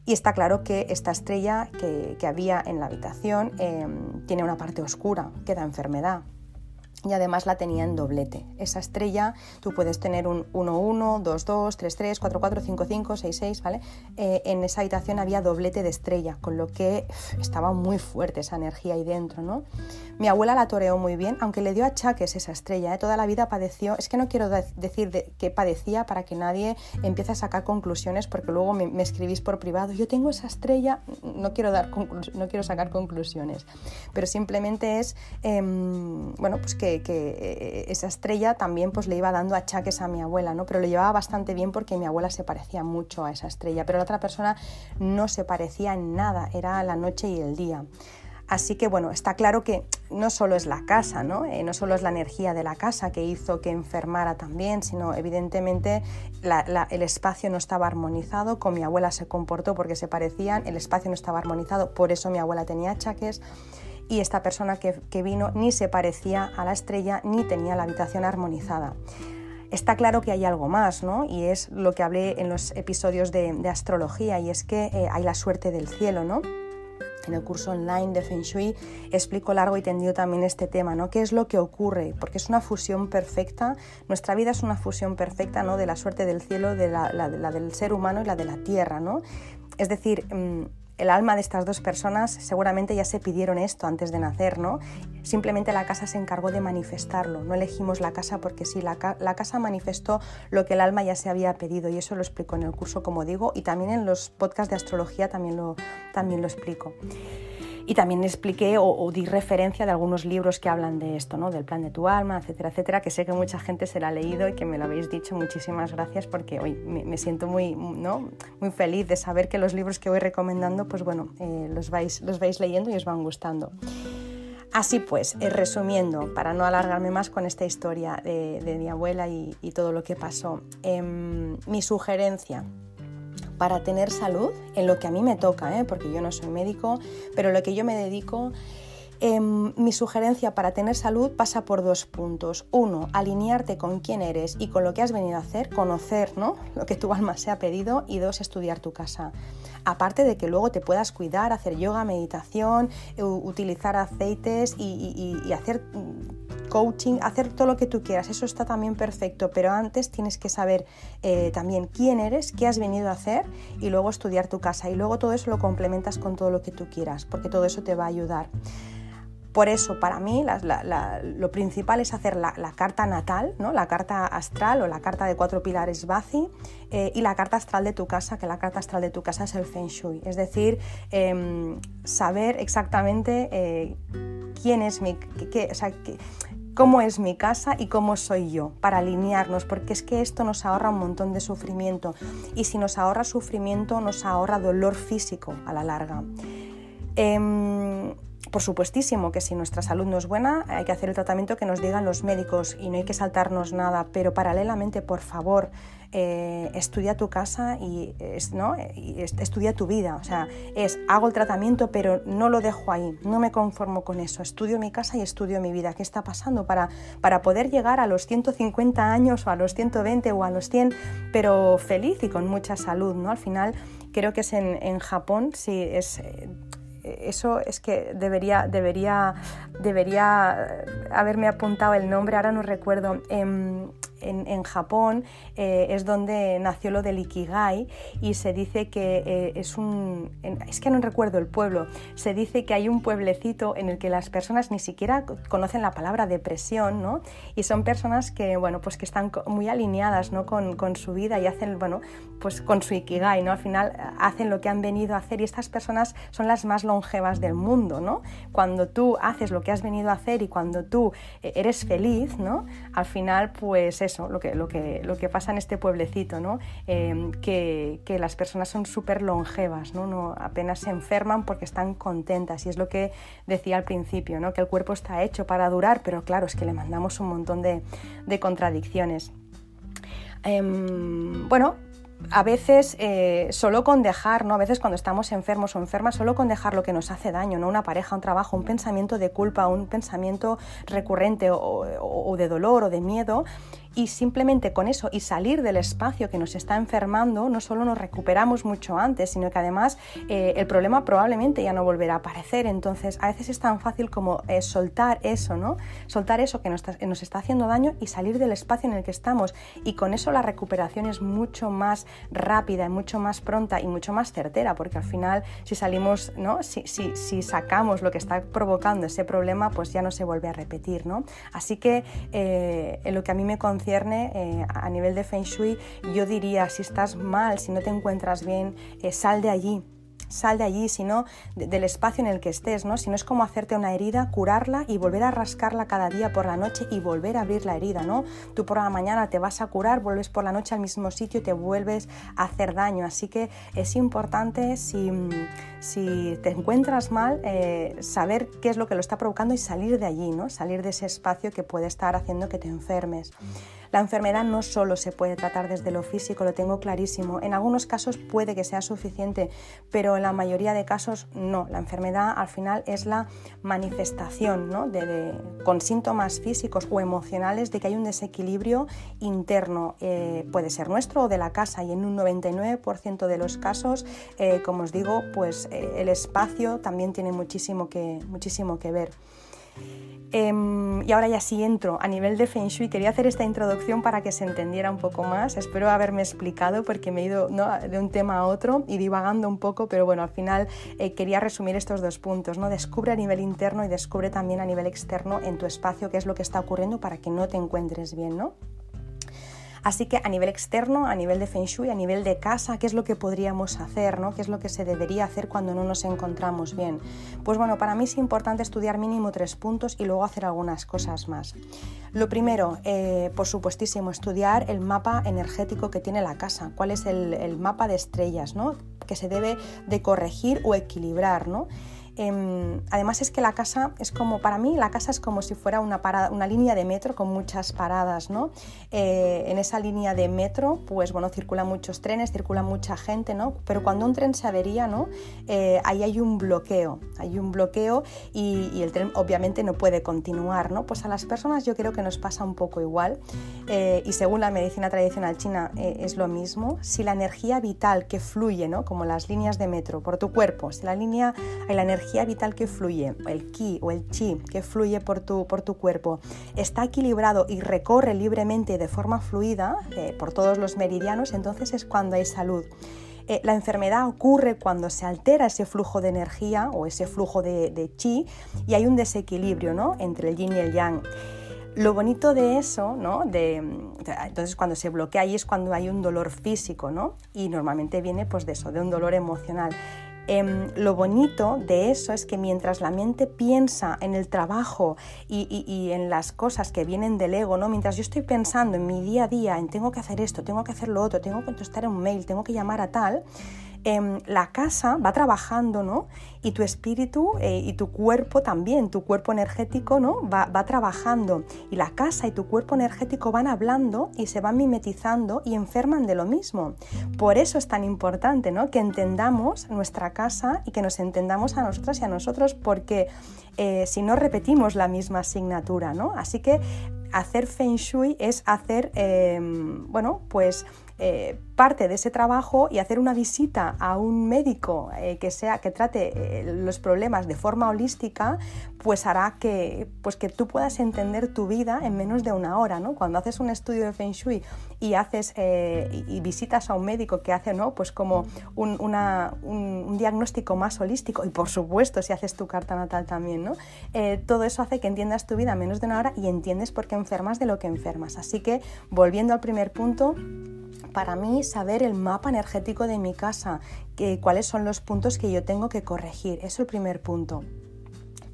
Y está claro que esta estrella que, había en la habitación eh, tiene una parte oscura, que da enfermedad, y además la tenía en doblete. Esa estrella tú puedes tener un 1-1, 2-2, 3-3, 4-4, 5-5, 6-6, ¿vale? Eh, en esa habitación había doblete de estrella, con lo que estaba muy fuerte esa energía ahí dentro, ¿no? Mi abuela la toreó muy bien, aunque le dio achaques esa estrella, ¿eh? toda la vida padeció, es que no quiero decir de que padecía para que nadie empiece a sacar conclusiones, porque luego me, escribís por privado, yo tengo esa estrella, no quiero, dar no quiero sacar conclusiones, pero simplemente es, em, bueno, pues que que, eh, esa estrella también pues, le iba dando achaques a mi abuela, ¿no? pero lo llevaba bastante bien porque mi abuela se parecía mucho a esa estrella, pero la otra persona no se parecía en nada, era la noche y el día. Así que bueno, está claro que no solo es la casa, ¿no? Eh, no solo es la energía de la casa que hizo que enfermara también, sino evidentemente el espacio no estaba armonizado, con mi abuela se comportó porque se parecían, el espacio no estaba armonizado, por eso mi abuela tenía achaques y esta persona que, vino ni se parecía a la estrella ni tenía la habitación armonizada. Está claro que hay algo más, ¿no? Y es lo que hablé en los episodios de, astrología, y es que eh, hay la suerte del cielo, ¿no? En el curso online de Feng Shui explico largo y tendido también este tema, ¿no? ¿Qué es lo que ocurre? Porque es una fusión perfecta, nuestra vida es una fusión perfecta, ¿no? De la suerte del cielo, de la, la del ser humano y la de la tierra, ¿no? Es decir, mm, el alma de estas dos personas seguramente ya se pidieron esto antes de nacer, ¿no? Simplemente la casa se encargó de manifestarlo, no elegimos la casa porque sí, la, casa manifestó lo que el alma ya se había pedido y eso lo explico en el curso, como digo, y también en los podcasts de astrología también lo, también lo explico. Y también expliqué o, di referencia de algunos libros que hablan de esto, ¿no? del plan de tu alma, etcétera, etcétera, que sé que mucha gente se la ha leído y que me lo habéis dicho. Muchísimas gracias porque hoy me, siento muy, ¿no? muy feliz de saber que los libros que voy recomendando, pues bueno, eh, los, vais, los vais leyendo y os van gustando. Así pues, eh, resumiendo, para no alargarme más con esta historia de, mi abuela y, todo lo que pasó, em, mi sugerencia para tener salud, en lo que a mí me toca, ¿eh? porque yo no soy médico, pero lo que yo me dedico, em, mi sugerencia para tener salud pasa por dos puntos. Uno, alinearte con quién eres y con lo que has venido a hacer, conocer ¿no? lo que tu alma se ha pedido y dos, estudiar tu casa aparte de que luego te puedas cuidar, hacer yoga, meditación, utilizar aceites y, hacer mm, coaching, hacer todo lo que tú quieras, eso está también perfecto, pero antes tienes que saber eh, también quién eres, qué has venido a hacer y luego estudiar tu casa y luego todo eso lo complementas con todo lo que tú quieras, porque todo eso te va a ayudar. Por eso, para mí, lo principal es hacer la, carta natal, ¿no? la carta astral o la carta de cuatro pilares Bazi eh, y la carta astral de tu casa, que la carta astral de tu casa es el Feng Shui. Es decir, em, saber exactamente eh, quién es mi... cómo es mi casa y cómo soy yo, para alinearnos, porque es que esto nos ahorra un montón de sufrimiento y si nos ahorra sufrimiento nos ahorra dolor físico a la larga. Em, por supuestísimo que si nuestra salud no es buena hay que hacer el tratamiento que nos digan los médicos y no hay que saltarnos nada, pero paralelamente, por favor, eh, estudia tu casa y, ¿no? estudia tu vida. O sea, es hago el tratamiento pero no lo dejo ahí, no me conformo con eso, estudio mi casa y estudio mi vida. ¿Qué está pasando para, para poder llegar a los 150 años o a los 120 o a los 100, pero feliz y con mucha salud? ¿no? Al final creo que es en, en Japón, sí, es eso es que debería, debería, debería haberme apuntado el nombre, ahora no recuerdo. Em, en, Japón eh, es donde nació lo del Ikigai y se dice que eh, es un... es que no recuerdo el pueblo, se dice que hay un pueblecito en el que las personas ni siquiera conocen la palabra depresión, ¿no? Y son personas que, bueno, pues que están muy alineadas, ¿no? Con, con su vida y hacen, bueno, pues con su Ikigai, ¿no? Al final eh, hacen lo que han venido a hacer y estas personas son las más longevas del mundo, ¿no? Cuando tú haces lo que has venido a hacer y cuando tú eres feliz, ¿no? Al final, pues es lo que, lo que, lo que pasa en este pueblecito, ¿no? Em, que, que, las personas son súper longevas, ¿no? apenas se enferman porque están contentas y es lo que decía al principio, ¿no? que el cuerpo está hecho para durar, pero claro, es que le mandamos un montón de, de contradicciones. Em, bueno, a veces eh, solo con dejar, ¿no? A veces cuando estamos enfermos o enfermas, solo con dejar lo que nos hace daño, ¿no? Una pareja, un trabajo, un pensamiento de culpa, un pensamiento recurrente o de dolor o de miedo, y simplemente con eso y salir del espacio que nos está enfermando, no solo nos recuperamos mucho antes, sino que además eh, el problema probablemente ya no volverá a aparecer. Entonces, a veces es tan fácil como eh, soltar eso, ¿no? Soltar eso que nos está, nos está haciendo daño y salir del espacio en el que estamos. Y con eso la recuperación es mucho más rápida mucho más pronta y mucho más certera, porque al final, si salimos, ¿no? Si, si, si sacamos lo que está provocando ese problema, pues ya no se vuelve a repetir, ¿no? Así que eh, lo que a mí me eh, a nivel de Feng Shui, yo diría, si estás mal, si no te encuentras bien, eh, sal de allí, sal de allí, sino del espacio en el que estés, ¿no? Si no es como hacerte una herida, curarla y volver a rascarla cada día por la noche y volver a abrir la herida, ¿no? Tú por la mañana te vas a curar, vuelves por la noche al mismo sitio y te vuelves a hacer daño. Así que es importante si, si te encuentras mal, eh, saber qué es lo que lo está provocando y salir de allí, ¿no? Salir de ese espacio que puede estar haciendo que te enfermes. La enfermedad no solo se puede tratar desde lo físico, lo tengo clarísimo. En algunos casos puede que sea suficiente, pero en la mayoría de casos no. La enfermedad al final es la manifestación ¿no? de, con síntomas físicos o emocionales de que hay un desequilibrio interno. Eh, puede ser nuestro o de la casa y en un 99% de los casos, eh, como os digo, pues eh, el espacio también tiene muchísimo que, muchísimo que ver. Em, y ahora ya sí entro a nivel de Feng Shui. Quería hacer esta introducción para que se entendiera un poco más. Espero haberme explicado porque me he ido de un tema a otro y divagando un poco, pero bueno, al final eh, quería resumir estos dos puntos. ¿no? Descubre a nivel interno y descubre también a nivel externo en tu espacio qué es lo que está ocurriendo para que no te encuentres bien. ¿no? Así que a nivel externo, a nivel de Feng Shui, a nivel de casa, ¿qué es lo que podríamos hacer? ¿no? ¿Qué es lo que se debería hacer cuando no nos encontramos bien? Pues bueno, para mí es importante estudiar mínimo tres puntos y luego hacer algunas cosas más. Lo primero, eh, por supuestísimo, estudiar el mapa energético que tiene la casa, cuál es el, el mapa de estrellas, ¿no? que se debe de corregir o equilibrar, ¿no? Em, además es que la casa es como, para mí, la casa es como si fuera una, parada, una línea de metro con muchas paradas, ¿no? Eh, en esa línea de metro, pues bueno, circulan muchos trenes, circula mucha gente, ¿no? Pero cuando un tren se avería, ¿no? Eh, ahí hay un bloqueo, hay un bloqueo y, el tren obviamente no puede continuar, ¿no? Pues a las personas yo creo que nos pasa un poco igual eh, y según la medicina tradicional china es lo mismo. Si la energía vital que fluye, ¿no? Como las líneas de metro por tu cuerpo, si la línea, la energía energía vital que fluye, el ki o el chi que fluye por tu, por tu cuerpo, está equilibrado y recorre libremente de forma fluida eh, por todos los meridianos, entonces es cuando hay salud. Eh, la enfermedad ocurre cuando se altera ese flujo de energía o ese flujo de, chi y hay un desequilibrio ¿no? entre el yin y el yang. Lo bonito de eso, ¿no? De, entonces cuando se bloquea ahí es cuando hay un dolor físico, ¿no? Y normalmente viene pues de eso, de un dolor emocional. Em, lo bonito de eso es que mientras la mente piensa en el trabajo y, en las cosas que vienen del ego, ¿no? mientras yo estoy pensando en mi día a día, en tengo que hacer esto, tengo que hacer lo otro, tengo que contestar un mail, tengo que llamar a tal, Em, la casa va trabajando, ¿no? Y tu espíritu eh, y tu cuerpo también, tu cuerpo energético, ¿no? Va, va, trabajando. Y la casa y tu cuerpo energético van hablando y se van mimetizando y enferman de lo mismo. Por eso es tan importante, ¿no? Que entendamos nuestra casa y que nos entendamos a nosotras y a nosotros, porque eh, si no repetimos la misma asignatura, ¿no? Así que hacer Feng Shui es hacer, em, bueno, pues eh, parte de ese trabajo y hacer una visita a un médico eh, que sea que trate eh, los problemas de forma holística, pues hará que, pues que tú puedas entender tu vida en menos de una hora, ¿no? Cuando haces un estudio de Feng Shui y haces y, visitas a un médico que hace, ¿no? Pues como un, un, diagnóstico más holístico y por supuesto si haces tu carta natal también, ¿no? todo eso hace que entiendas tu vida en menos de una hora y entiendes por qué enfermas de lo que enfermas. Así que volviendo al primer punto, para mí saber el mapa energético de mi casa, cuáles son los puntos que yo tengo que corregir. Eso es el primer punto.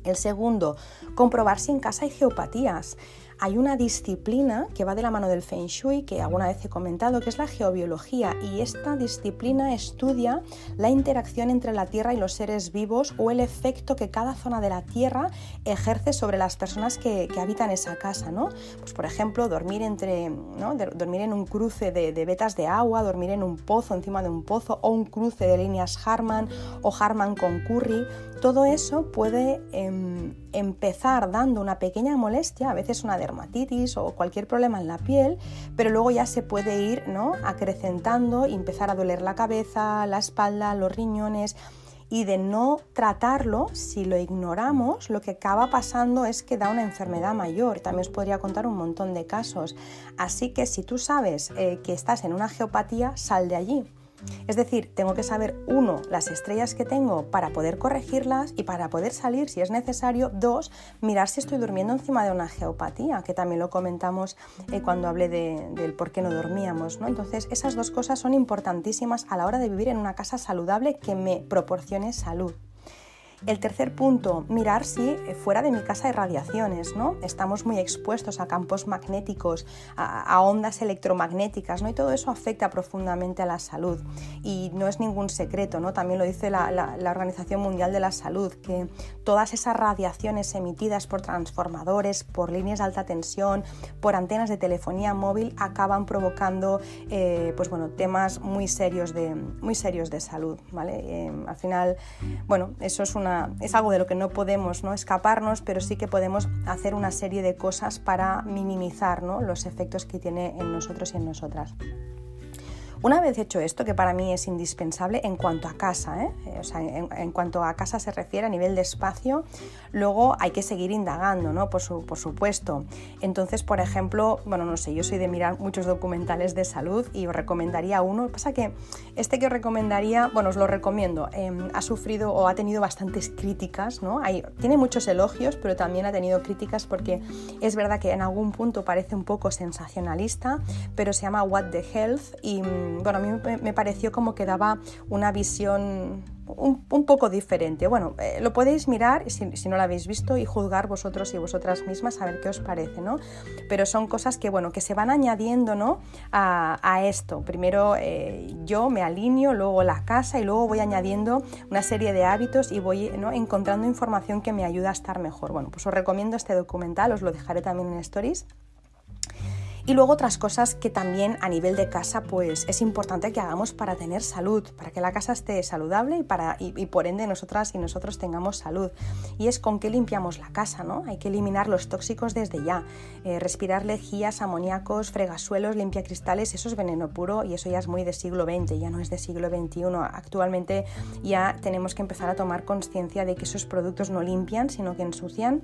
El segundo, comprobar si en casa hay geopatías hay una disciplina que va de la mano del Feng Shui, que alguna vez he comentado, que es la geobiología, y esta disciplina estudia la interacción entre la Tierra y los seres vivos o el efecto que cada zona de la Tierra ejerce sobre las personas que, habitan esa casa. ¿no? Pues, por ejemplo, dormir, entre, dormir en un cruce de, vetas de agua, dormir en un pozo, encima de un pozo, o un cruce de líneas Harman o Harman con Curry, todo eso puede em, empezar dando una pequeña molestia, a veces una dermatitis o cualquier problema en la piel, pero luego ya se puede ir ¿no? acrecentando y empezar a doler la cabeza, la espalda, los riñones. Y de no tratarlo, si lo ignoramos, lo que acaba pasando es que da una enfermedad mayor. También os podría contar un montón de casos. Así que si tú sabes eh, que estás en una geopatía, sal de allí es decir, tengo que saber, uno, las estrellas que tengo para poder corregirlas y para poder salir si es necesario. Dos, mirar si estoy durmiendo encima de una geopatía, que también lo comentamos eh, cuando hablé del por qué no dormíamos. ¿no? Entonces, esas dos cosas son importantísimas a la hora de vivir en una casa saludable que me proporcione salud. El tercer punto, mirar si eh, fuera de mi casa hay radiaciones, ¿no? Estamos muy expuestos a campos magnéticos, a, ondas electromagnéticas, ¿no? Y todo eso afecta profundamente a la salud. Y no es ningún secreto, ¿no? También lo dice la, Organización Mundial de la Salud, que todas esas radiaciones emitidas por transformadores, por líneas de alta tensión, por antenas de telefonía móvil, acaban provocando, eh, pues bueno, temas muy serios de, muy serios de salud, ¿vale? Eh, al final, bueno, eso es una es algo de lo que no podemos ¿no? escaparnos, pero sí que podemos hacer una serie de cosas para minimizar los efectos que tiene en nosotros y en nosotras. Una vez hecho esto, que para mí es indispensable en cuanto a casa, ¿eh? o sea, en, cuanto a casa se refiere a nivel de espacio, luego hay que seguir indagando, ¿no? Por, por supuesto. Entonces, por ejemplo, bueno, no sé, yo soy de mirar muchos documentales de salud y os recomendaría uno. Pasa que este que os recomendaría, bueno, os lo recomiendo, em, ha sufrido o ha tenido bastantes críticas, ¿no? Tiene muchos elogios, pero también ha tenido críticas porque es verdad que en algún punto parece un poco sensacionalista, pero se llama What the Health y bueno, a mí me pareció como que daba una visión un, poco diferente. Bueno, eh, lo podéis mirar si, no lo habéis visto y juzgar vosotros y vosotras mismas a ver qué os parece, ¿no? Pero son cosas que, bueno, que se van añadiendo, ¿no? A, esto. Primero eh, yo me alineo, luego la casa y luego voy añadiendo una serie de hábitos y voy encontrando información que me ayuda a estar mejor. Bueno, pues os recomiendo este documental, os lo dejaré también en stories. Y luego otras cosas que también a nivel de casa pues es importante que hagamos para tener salud, para que la casa esté saludable y, para, y, por ende nosotras y nosotros tengamos salud. Y es con qué limpiamos la casa, ¿no? Hay que eliminar los tóxicos desde ya. Eh, respirar lejías, amoníacos, fregasuelos, limpiacristales, eso es veneno puro y eso ya es muy de siglo XX, ya no es de siglo XXI. Actualmente ya tenemos que empezar a tomar conciencia de que esos productos no limpian, sino que ensucian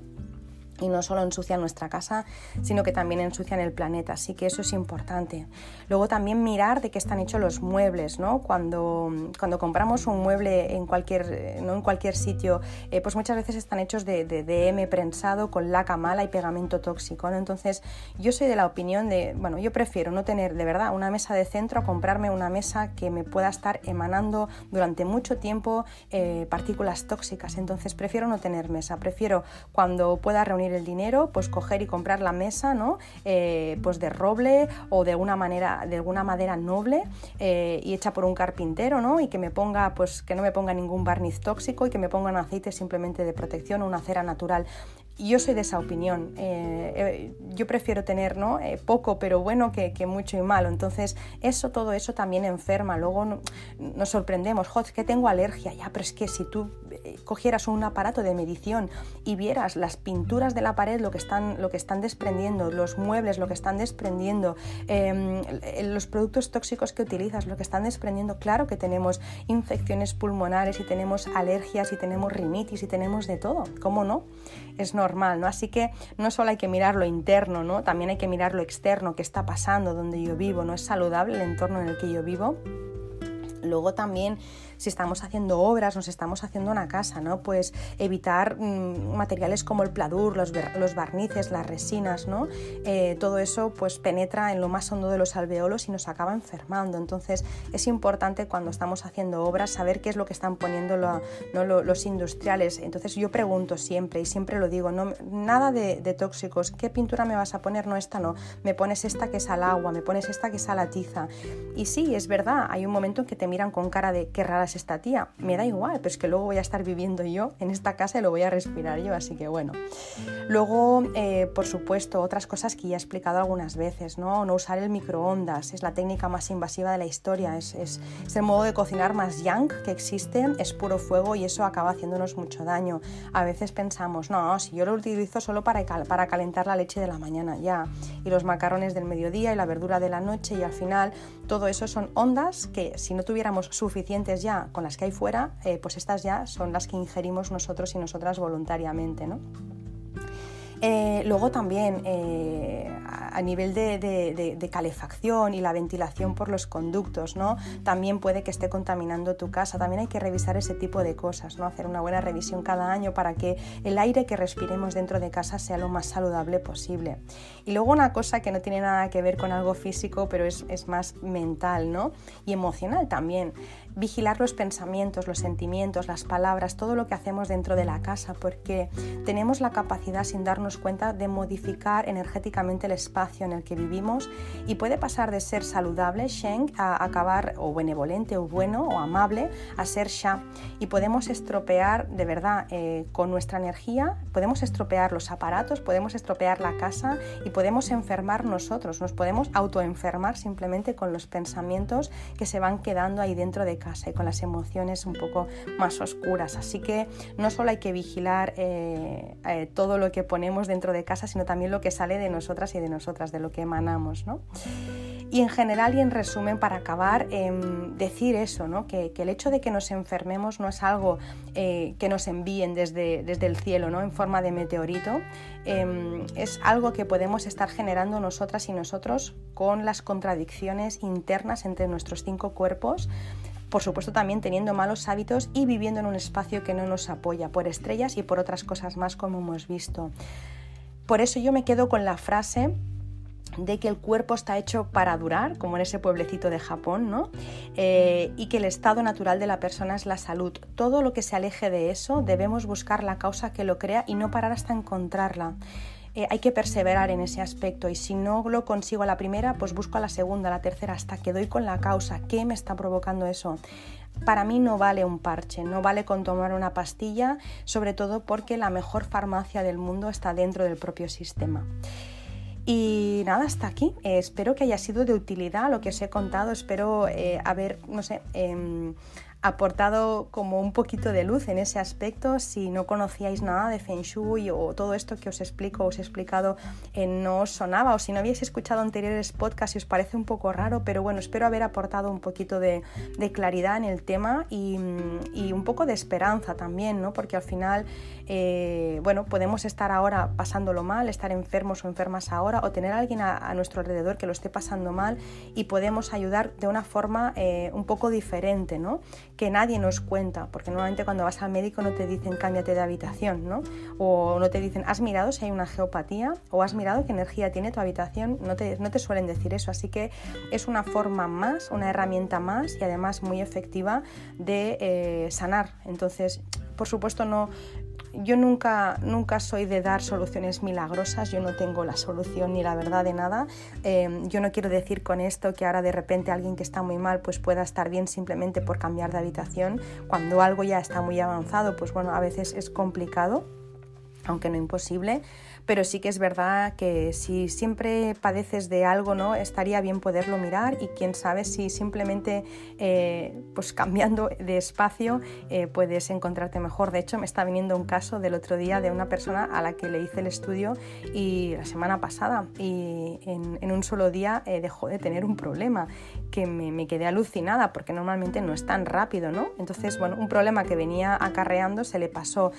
y no solo ensucian nuestra casa, sino que también ensucian el planeta, así que eso es importante. Luego también mirar de qué están hechos los muebles, ¿no? Cuando, cuando compramos un mueble en cualquier, ¿no? en cualquier sitio, eh, pues muchas veces están hechos de, de, DM prensado con laca mala y pegamento tóxico. Entonces yo soy de la opinión de, bueno, yo prefiero no tener de verdad una mesa de centro a comprarme una mesa que me pueda estar emanando durante mucho tiempo eh, partículas tóxicas, entonces prefiero no tener mesa, prefiero cuando pueda reunir el dinero, pues coger y comprar la mesa, ¿no? Eh, pues de roble o de alguna manera, de alguna madera noble eh, y hecha por un carpintero, ¿no? Y que me ponga, pues que no me ponga ningún barniz tóxico y que me pongan aceite simplemente de protección o una cera natural yo soy de esa opinión. Eh, yo prefiero tener ¿no? Poco pero bueno que, mucho y malo. Entonces, eso, todo eso también enferma. Luego nos sorprendemos, Joder, que tengo alergia. Ya, pero es que si tú cogieras un aparato de medición y vieras las pinturas de la pared, lo que están, lo que están desprendiendo, los muebles, lo que están desprendiendo, em, los productos tóxicos que utilizas, lo que están desprendiendo, claro que tenemos infecciones pulmonares y tenemos alergias y tenemos rinitis y tenemos de todo. ¿Cómo no? Es normal ¿no? Así que no solo hay que mirar lo interno, ¿no? También hay que mirar lo externo, qué está pasando, donde yo vivo, ¿no es saludable el entorno en el que yo vivo? Luego también si estamos haciendo obras, nos estamos haciendo una casa, ¿no? Pues evitar mm, materiales como el pladur, los, los, barnices, las resinas, ¿no? Eh, todo eso pues penetra en lo más hondo de los alveolos y nos acaba enfermando. Entonces es importante cuando estamos haciendo obras saber qué es lo que están poniendo los industriales. Entonces yo pregunto siempre y siempre lo digo, no, nada de, de, tóxicos, ¿qué pintura me vas a poner? No, esta no, me pones esta que es al agua, me pones esta que es a la tiza. Y sí, es verdad, hay un momento en que te miran con cara de qué rara esta tía. Me da igual, pero es que luego voy a estar viviendo yo en esta casa y lo voy a respirar yo, así que bueno. Luego, eh, por supuesto, otras cosas que ya he explicado algunas veces, ¿no? No usar el microondas, es la técnica más invasiva de la historia, es, es, el modo de cocinar más young que existe, es puro fuego y eso acaba haciéndonos mucho daño. A veces pensamos, no, si yo lo utilizo solo para, para calentar la leche de la mañana, ya, y los macarrones del mediodía y la verdura de la noche y al final todo eso son ondas que si no tuviéramos suficientes ya con las que hay fuera, eh, pues estas ya son las que ingerimos nosotros y nosotras voluntariamente. ¿no? Eh, luego también eh, a nivel de, calefacción y la ventilación por los conductos, ¿no? También puede que esté contaminando tu casa. También hay que revisar ese tipo de cosas, ¿no? Hacer una buena revisión cada año para que el aire que respiremos dentro de casa sea lo más saludable posible. Y luego una cosa que no tiene nada que ver con algo físico, pero es, es más mental, ¿no? Y emocional también vigilar los pensamientos, los sentimientos, las palabras, todo lo que hacemos dentro de la casa, porque tenemos la capacidad, sin darnos cuenta, de modificar energéticamente el espacio en el que vivimos y puede pasar de ser saludable, Sheng, a acabar o benevolente o bueno o amable a ser Sha. Y podemos estropear de verdad eh, con nuestra energía, podemos estropear los aparatos, podemos estropear la casa y podemos enfermar nosotros, nos podemos autoenfermar simplemente con los pensamientos que se van quedando ahí dentro de casa y con las emociones un poco más oscuras. Así que no solo hay que vigilar eh, eh, todo lo que ponemos dentro de casa, sino también lo que sale de nosotras y de nosotras, de lo que emanamos. ¿no? Y en general y en resumen, para acabar, em, decir eso, ¿no? que, el hecho de que nos enfermemos no es algo eh, que nos envíen desde, desde el cielo ¿no? en forma de meteorito, em, es algo que podemos estar generando nosotras y nosotros con las contradicciones internas entre nuestros cinco cuerpos por supuesto también teniendo malos hábitos y viviendo en un espacio que no nos apoya, por estrellas y por otras cosas más como hemos visto. Por eso yo me quedo con la frase de que el cuerpo está hecho para durar, como en ese pueblecito de Japón, ¿no? Eh, y que el estado natural de la persona es la salud. Todo lo que se aleje de eso debemos buscar la causa que lo crea y no parar hasta encontrarla. Eh, hay que perseverar en ese aspecto y si no lo consigo a la primera, pues busco a la segunda, a la tercera, hasta que doy con la causa. ¿Qué me está provocando eso? Para mí no vale un parche, no vale con tomar una pastilla, sobre todo porque la mejor farmacia del mundo está dentro del propio sistema. Y nada, hasta aquí. Eh, espero que haya sido de utilidad lo que os he contado. Espero eh, haber, no sé, em, aportado como un poquito de luz en ese aspecto. Si no conocíais nada de Feng Shui o todo esto que os explico, os he explicado, eh, no os sonaba o si no habéis escuchado anteriores podcasts y os parece un poco raro, pero bueno, espero haber aportado un poquito de, claridad en el tema y, un poco de esperanza también, ¿no? Porque al final, eh, bueno, podemos estar ahora pasándolo mal, estar enfermos o enfermas ahora o tener a alguien a, nuestro alrededor que lo esté pasando mal y podemos ayudar de una forma eh, un poco diferente, ¿no? Que nadie nos cuenta, porque normalmente cuando vas al médico no te dicen cámbiate de habitación, ¿no? O no te dicen has mirado si hay una geopatía o has mirado qué energía tiene tu habitación, no te, no te suelen decir eso, así que es una forma más, una herramienta más y además muy efectiva de eh, sanar. Entonces, por supuesto no, yo nunca, nunca soy de dar soluciones milagrosas, yo no tengo la solución ni la verdad de nada. Em, yo no quiero decir con esto que ahora de repente alguien que está muy mal pues pueda estar bien simplemente por cambiar de habitación. Cuando algo ya está muy avanzado, pues bueno, a veces es complicado, aunque no imposible pero sí que es verdad que si siempre padeces de algo, ¿no? estaría bien poderlo mirar y quién sabe si simplemente eh, pues cambiando de espacio eh, puedes encontrarte mejor. De hecho, me está viniendo un caso del otro día de una persona a la que le hice el estudio y la semana pasada y en, un solo día eh, dejó de tener un problema que me, me, quedé alucinada porque normalmente no es tan rápido, ¿no? Entonces, bueno, un problema que venía acarreando se le pasó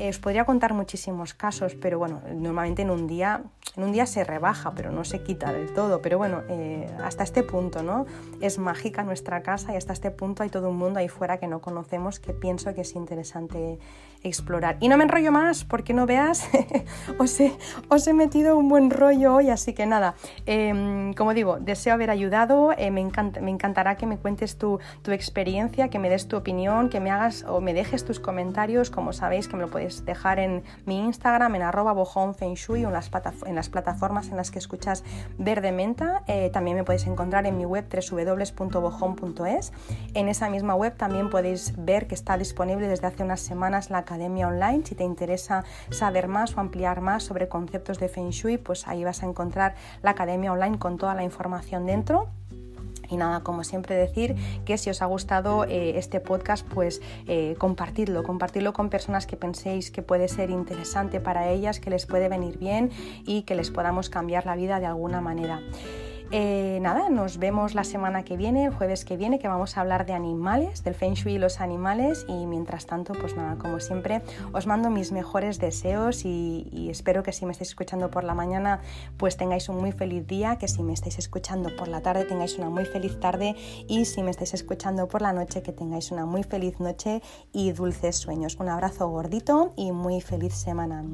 os podría contar muchísimos casos, pero bueno, normalmente en un día, en un día se rebaja, pero no se quita del todo. Pero bueno, eh, hasta este punto, ¿no? Es mágica nuestra casa y hasta este punto hay todo un mundo ahí fuera que no conocemos que pienso que es interesante explorar. Y no me enrollo más porque no veas, os, he, os, he, metido un buen rollo hoy, así que nada, em, como digo, deseo haber ayudado, eh, me, encanta, me encantará que me cuentes tu, experiencia, que me des tu opinión, que me hagas o me dejes tus comentarios, como sabéis que me lo podéis dejar en mi Instagram, en arroba o en las, en las plataformas en las que escuchas Verde Menta, eh, también me podéis encontrar en mi web www.bojon.es, en esa misma web también podéis ver que está disponible desde hace unas semanas la Academia Online. Si te interesa saber más o ampliar más sobre conceptos de Feng Shui, pues ahí vas a encontrar la Academia Online con toda la información dentro. Y nada, como siempre decir que si os ha gustado eh, este podcast, pues eh, compartidlo, compartidlo con personas que penséis que puede ser interesante para ellas, que les puede venir bien y que les podamos cambiar la vida de alguna manera. Eh, nada, nos vemos la semana que viene, el jueves que viene, que vamos a hablar de animales, del Feng Shui y los animales. Y mientras tanto, pues nada, como siempre, os mando mis mejores deseos y, y espero que si me estáis escuchando por la mañana, pues tengáis un muy feliz día, que si me estáis escuchando por la tarde, tengáis una muy feliz tarde y si me estáis escuchando por la noche, que tengáis una muy feliz noche y dulces sueños. Un abrazo gordito y muy feliz semana.